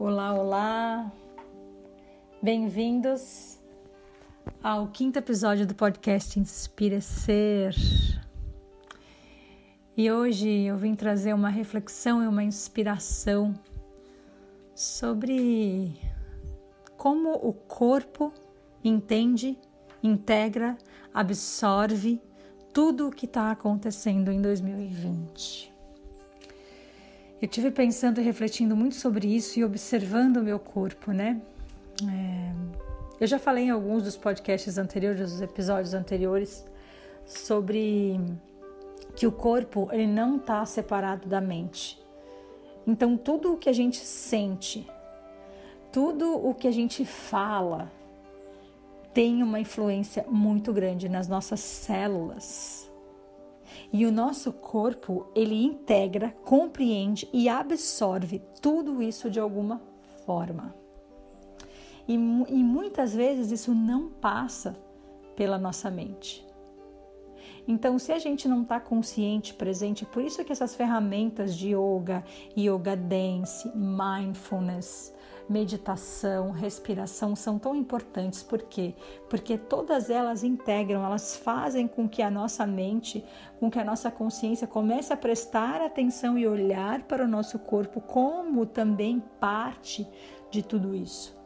Olá, olá. Bem-vindos ao quinto episódio do podcast Inspira Ser. E hoje eu vim trazer uma reflexão e uma inspiração sobre como o corpo entende, integra, absorve tudo o que está acontecendo em 2020. Eu tive pensando e refletindo muito sobre isso e observando o meu corpo, né? É, eu já falei em alguns dos podcasts anteriores, dos episódios anteriores, sobre que o corpo ele não está separado da mente. Então tudo o que a gente sente, tudo o que a gente fala, tem uma influência muito grande nas nossas células e o nosso corpo, ele integra, compreende e absorve tudo isso de alguma forma. E, e muitas vezes isso não passa pela nossa mente. Então, se a gente não está consciente, presente, por isso que essas ferramentas de yoga, yoga dance, mindfulness, meditação, respiração são tão importantes. Por quê? Porque todas elas integram, elas fazem com que a nossa mente, com que a nossa consciência comece a prestar atenção e olhar para o nosso corpo como também parte de tudo isso.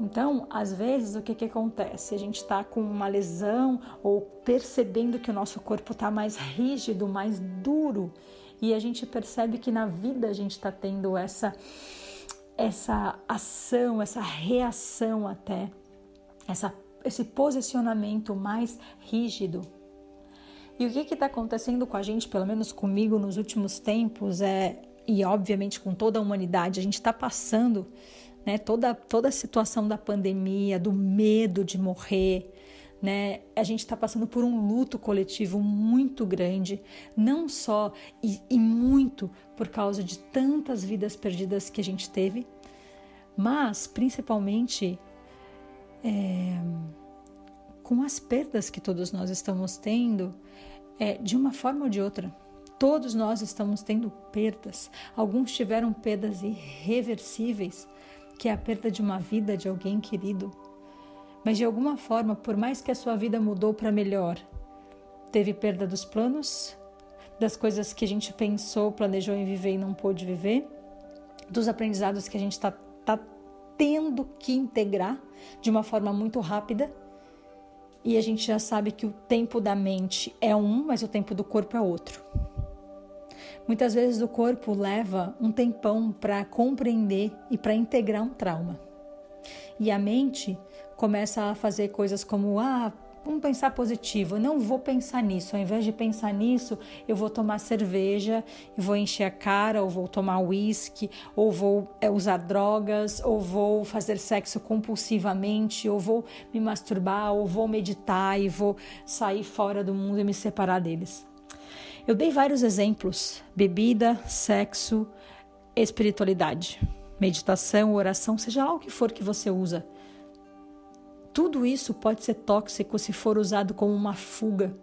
Então, às vezes, o que, que acontece? A gente está com uma lesão ou percebendo que o nosso corpo está mais rígido, mais duro, e a gente percebe que na vida a gente está tendo essa essa ação, essa reação até, essa, esse posicionamento mais rígido. E o que está acontecendo com a gente, pelo menos comigo nos últimos tempos, é, e obviamente com toda a humanidade, a gente está passando né, toda, toda a situação da pandemia, do medo de morrer, né? A gente está passando por um luto coletivo muito grande, não só e, e, muito por causa de tantas vidas perdidas que a gente teve, mas principalmente é, com as perdas que todos nós estamos tendo, é, de uma forma ou de outra. Todos nós estamos tendo perdas. Alguns tiveram perdas irreversíveis, que é a perda de uma vida de alguém querido mas de alguma forma, por mais que a sua vida mudou para melhor, teve perda dos planos, das coisas que a gente pensou, planejou em viver e não pôde viver, dos aprendizados que a gente está tá tendo que integrar de uma forma muito rápida. E a gente já sabe que o tempo da mente é um, mas o tempo do corpo é outro. Muitas vezes o corpo leva um tempão para compreender e para integrar um trauma. E a mente começa a fazer coisas como ah, vamos pensar positivo, eu não vou pensar nisso. Ao invés de pensar nisso, eu vou tomar cerveja, vou encher a cara, ou vou tomar uísque, ou vou é, usar drogas, ou vou fazer sexo compulsivamente, ou vou me masturbar, ou vou meditar e vou sair fora do mundo e me separar deles. Eu dei vários exemplos: bebida, sexo, espiritualidade, meditação, oração, seja lá o que for que você usa tudo isso pode ser tóxico se for usado como uma fuga.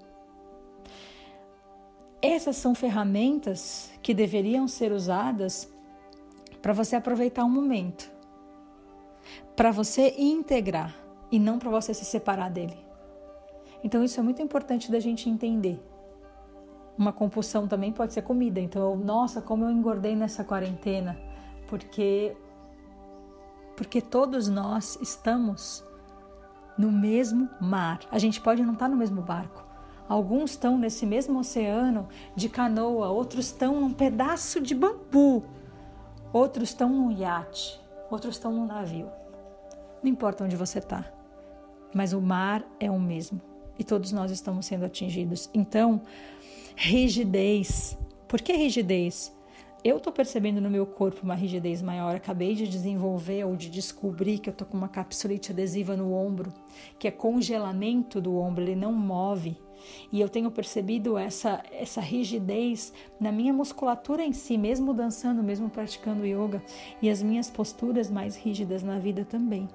Essas são ferramentas que deveriam ser usadas para você aproveitar um momento, para você integrar e não para você se separar dele. Então isso é muito importante da gente entender. Uma compulsão também pode ser comida. Então, eu, nossa, como eu engordei nessa quarentena, porque porque todos nós estamos no mesmo mar. A gente pode não estar tá no mesmo barco. Alguns estão nesse mesmo oceano de canoa, outros estão num pedaço de bambu, outros estão num iate, outros estão num navio. Não importa onde você está, mas o mar é o mesmo e todos nós estamos sendo atingidos. Então, rigidez. Por que rigidez? Eu tô percebendo no meu corpo uma rigidez maior. Acabei de desenvolver ou de descobrir que eu tô com uma capsulite adesiva no ombro, que é congelamento do ombro, ele não move. E eu tenho percebido essa, essa rigidez na minha musculatura em si, mesmo dançando, mesmo praticando yoga, e as minhas posturas mais rígidas na vida também.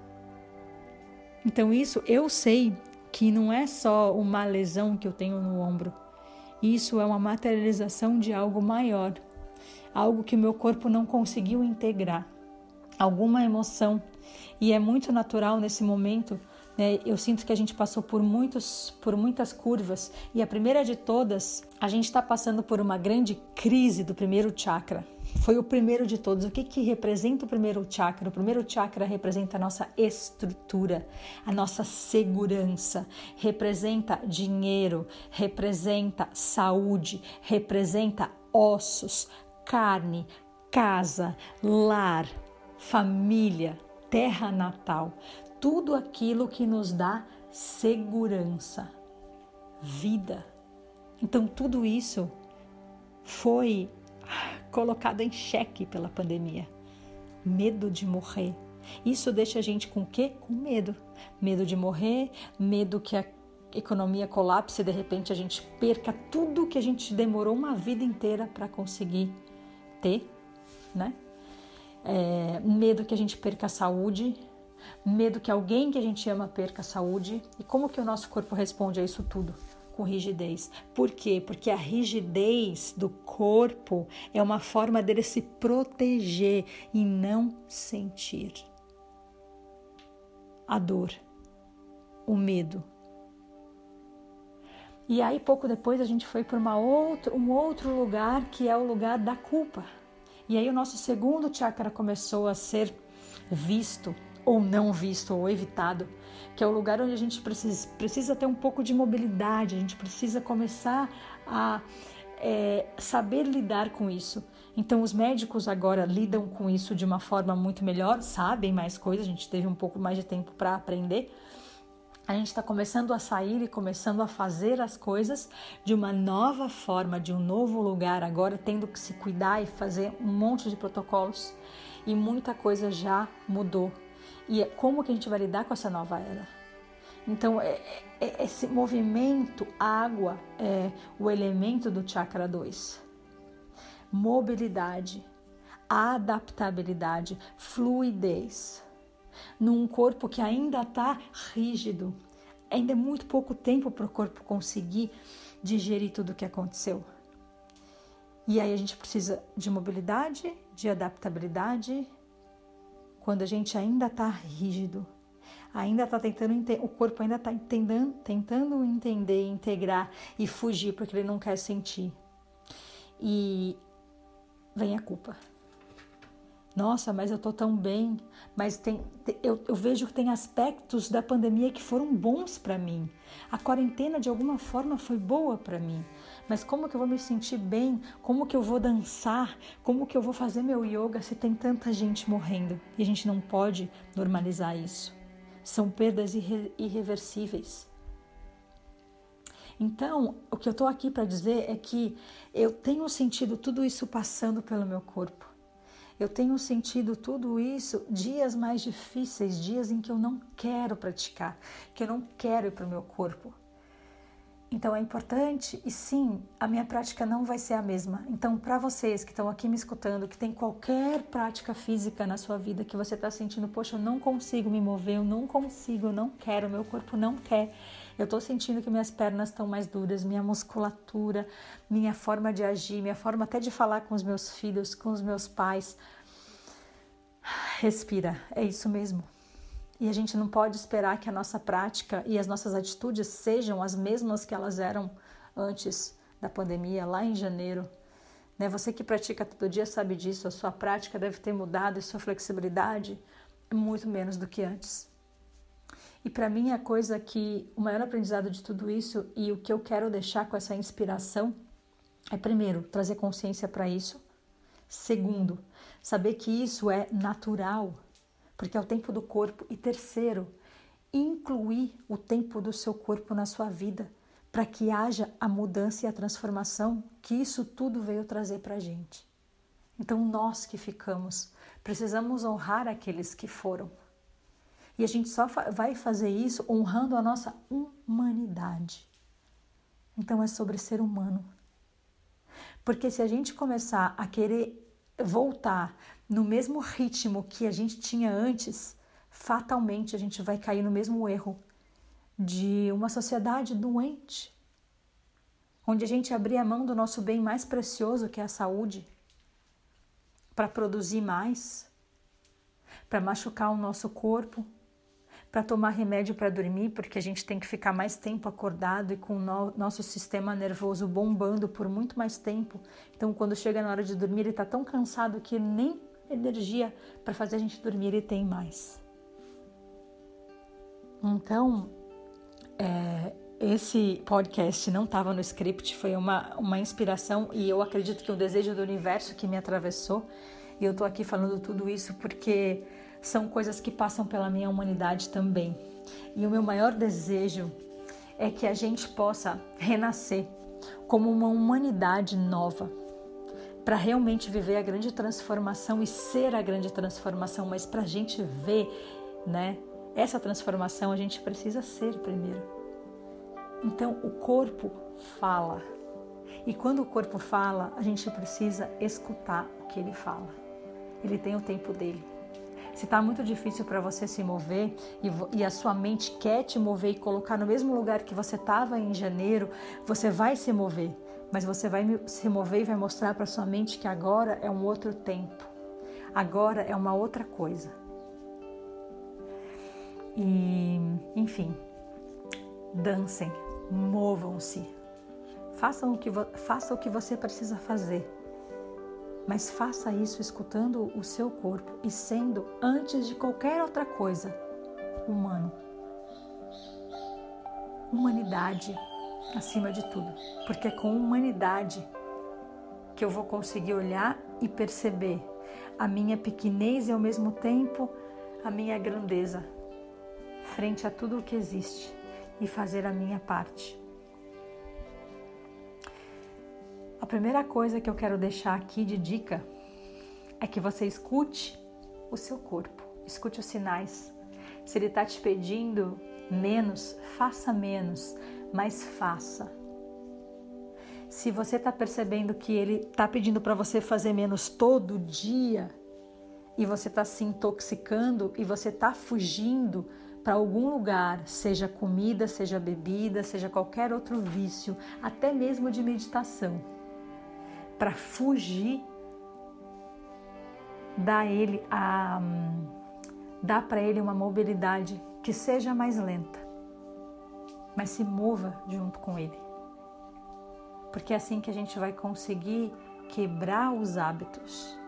Então, isso eu sei que não é só uma lesão que eu tenho no ombro, isso é uma materialização de algo maior algo que o meu corpo não conseguiu integrar. alguma emoção. E é muito natural nesse momento. Né? Eu sinto que a gente passou por, muitos, por muitas curvas e a primeira de todas, a gente está passando por uma grande crise do primeiro chakra. Foi o primeiro de todos. O que, que representa o primeiro chakra? O primeiro chakra representa a nossa estrutura, a nossa segurança, representa dinheiro, representa saúde, representa ossos, carne, casa, lar, família, terra natal, tudo aquilo que nos dá segurança, vida. Então, tudo isso foi colocado em xeque pela pandemia. Medo de morrer. Isso deixa a gente com o quê? Com medo. Medo de morrer, medo que a economia colapse e de repente a gente perca tudo que a gente demorou uma vida inteira para conseguir ter, né? é, medo que a gente perca a saúde, medo que alguém que a gente ama perca a saúde. E como que o nosso corpo responde a isso tudo? Com rigidez. Por quê? Porque a rigidez do corpo é uma forma dele se proteger e não sentir a dor, o medo. E aí pouco depois a gente foi para uma outro, um outro lugar que é o lugar da culpa. E aí o nosso segundo chakra começou a ser visto ou não visto ou evitado, que é o lugar onde a gente precisa, precisa ter um pouco de mobilidade, a gente precisa começar a é, saber lidar com isso. Então, os médicos agora lidam com isso de uma forma muito melhor, sabem mais coisas, a gente teve um pouco mais de tempo para aprender, a gente está começando a sair e começando a fazer as coisas de uma nova forma, de um novo lugar, agora tendo que se cuidar e fazer um monte de protocolos e muita coisa já mudou. E é como que a gente vai lidar com essa nova era? Então, é, é, é esse movimento, água, é o elemento do chakra 2. Mobilidade, adaptabilidade, fluidez num corpo que ainda está rígido. Ainda é muito pouco tempo para o corpo conseguir digerir tudo o que aconteceu. E aí a gente precisa de mobilidade, de adaptabilidade, quando a gente ainda está rígido, ainda está tentando o corpo ainda está tentando, tentando entender, integrar e fugir porque ele não quer sentir. E vem a culpa. Nossa, mas eu tô tão bem. Mas tem, eu, eu vejo que tem aspectos da pandemia que foram bons para mim. A quarentena de alguma forma foi boa para mim. Mas como que eu vou me sentir bem? Como que eu vou dançar? Como que eu vou fazer meu yoga se tem tanta gente morrendo? E a gente não pode normalizar isso. São perdas irre, irreversíveis. Então, o que eu estou aqui para dizer é que eu tenho sentido tudo isso passando pelo meu corpo. Eu tenho sentido tudo isso dias mais difíceis, dias em que eu não quero praticar, que eu não quero ir para o meu corpo. Então é importante e sim, a minha prática não vai ser a mesma. Então, para vocês que estão aqui me escutando, que tem qualquer prática física na sua vida que você está sentindo, poxa, eu não consigo me mover, eu não consigo, eu não quero, meu corpo não quer. Eu estou sentindo que minhas pernas estão mais duras, minha musculatura, minha forma de agir, minha forma até de falar com os meus filhos, com os meus pais. Respira, é isso mesmo. E a gente não pode esperar que a nossa prática e as nossas atitudes sejam as mesmas que elas eram antes da pandemia, lá em janeiro. Né? Você que pratica todo dia sabe disso, a sua prática deve ter mudado e sua flexibilidade é muito menos do que antes. E para mim a coisa que o maior aprendizado de tudo isso e o que eu quero deixar com essa inspiração é primeiro trazer consciência para isso. Segundo, saber que isso é natural, porque é o tempo do corpo. E terceiro, incluir o tempo do seu corpo na sua vida, para que haja a mudança e a transformação que isso tudo veio trazer para a gente. Então, nós que ficamos, precisamos honrar aqueles que foram. E a gente só vai fazer isso honrando a nossa humanidade. Então é sobre ser humano. Porque se a gente começar a querer voltar no mesmo ritmo que a gente tinha antes, fatalmente a gente vai cair no mesmo erro de uma sociedade doente, onde a gente abria a mão do nosso bem mais precioso, que é a saúde, para produzir mais, para machucar o nosso corpo, para tomar remédio para dormir, porque a gente tem que ficar mais tempo acordado e com o no nosso sistema nervoso bombando por muito mais tempo. Então, quando chega na hora de dormir, ele está tão cansado que nem energia para fazer a gente dormir ele tem mais. Então, é, esse podcast não estava no script, foi uma, uma inspiração e eu acredito que o desejo do universo que me atravessou. E eu estou aqui falando tudo isso porque são coisas que passam pela minha humanidade também. E o meu maior desejo é que a gente possa renascer como uma humanidade nova, para realmente viver a grande transformação e ser a grande transformação, mas para a gente ver, né, essa transformação, a gente precisa ser primeiro. Então, o corpo fala. E quando o corpo fala, a gente precisa escutar o que ele fala. Ele tem o tempo dele. Se está muito difícil para você se mover e, e, a sua mente quer te mover e colocar no mesmo lugar que você estava em janeiro, você vai se mover, mas você vai se mover e vai mostrar para sua mente que agora é um outro tempo, agora é uma outra coisa. E, enfim, dancem, movam-se, façam o que faça o que você precisa fazer mas faça isso escutando o seu corpo e sendo, antes de qualquer outra coisa, humano. Humanidade acima de tudo, porque é com humanidade que eu vou conseguir olhar e perceber a minha pequenez e ao mesmo tempo a minha grandeza frente a tudo o que existe e fazer a minha parte. A primeira coisa que eu quero deixar aqui de dica é que você escute o seu corpo, escute os sinais. Se ele está te pedindo menos, faça menos, mas faça. Se você está percebendo que ele está pedindo para você fazer menos todo dia e você está se intoxicando e você está fugindo para algum lugar, seja comida, seja bebida, seja qualquer outro vício, até mesmo de meditação para fugir, dá ele a dá para ele uma mobilidade que seja mais lenta, mas se mova junto com ele. Porque é assim que a gente vai conseguir quebrar os hábitos.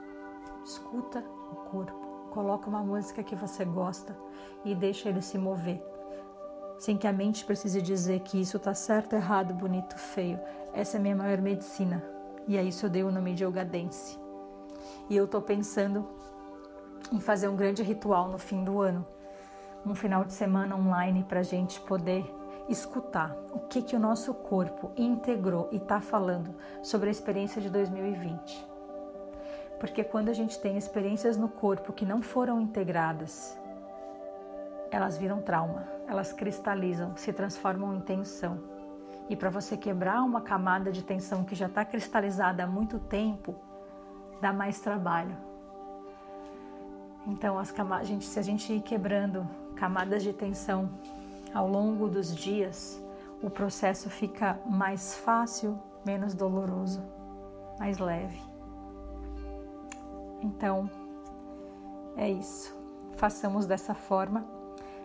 Escuta o corpo, coloca uma música que você gosta e deixa ele se mover. Sem que a mente precise dizer que isso está certo, errado, bonito, feio. Essa é a minha maior medicina. E a isso eu dei o nome de Yoga Dance. E eu tô pensando em fazer um grande ritual no fim do ano, um final de semana online para a gente poder escutar o que que o nosso corpo integrou e está falando sobre a experiência de 2020. Porque quando a gente tem experiências no corpo que não foram integradas, elas viram trauma, elas cristalizam, se transformam em tensão. E para você quebrar uma camada de tensão que já está cristalizada há muito tempo, dá mais trabalho. Então, as camadas, gente, se a gente ir quebrando camadas de tensão ao longo dos dias, o processo fica mais fácil, menos doloroso, mais leve. Então, é isso. Façamos dessa forma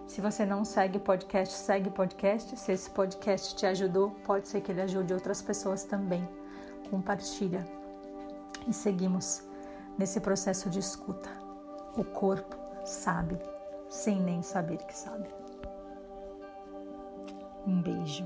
se você não segue podcast, segue podcast. Se esse podcast te ajudou, pode ser que ele ajude outras pessoas também. Compartilha. E seguimos nesse processo de escuta. O corpo sabe, sem nem saber que sabe. Um beijo.